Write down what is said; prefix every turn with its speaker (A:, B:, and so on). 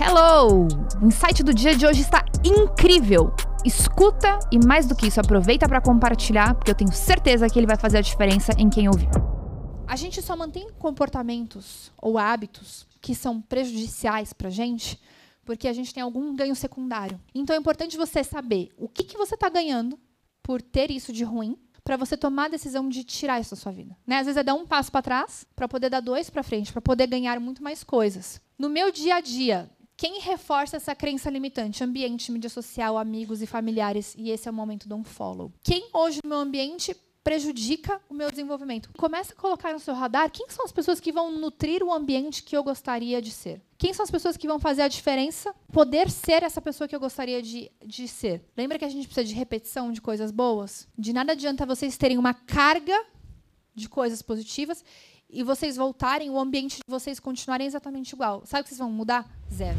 A: Hello! O insight do dia de hoje está incrível. Escuta e mais do que isso, aproveita para compartilhar, porque eu tenho certeza que ele vai fazer a diferença em quem ouvir. A gente só mantém comportamentos ou hábitos que são prejudiciais para gente porque a gente tem algum ganho secundário. Então é importante você saber o que, que você está ganhando por ter isso de ruim para você tomar a decisão de tirar isso da sua vida. Né? Às vezes é dar um passo para trás para poder dar dois para frente, para poder ganhar muito mais coisas. No meu dia a dia, quem reforça essa crença limitante? Ambiente, mídia social, amigos e familiares. E esse é o momento do unfollow. Quem hoje no meu ambiente prejudica o meu desenvolvimento. Começa a colocar no seu radar quem são as pessoas que vão nutrir o ambiente que eu gostaria de ser. Quem são as pessoas que vão fazer a diferença? Poder ser essa pessoa que eu gostaria de, de ser. Lembra que a gente precisa de repetição de coisas boas? De nada adianta vocês terem uma carga de coisas positivas e vocês voltarem, o ambiente de vocês continuarem exatamente igual. Sabe o que vocês vão mudar? Zero.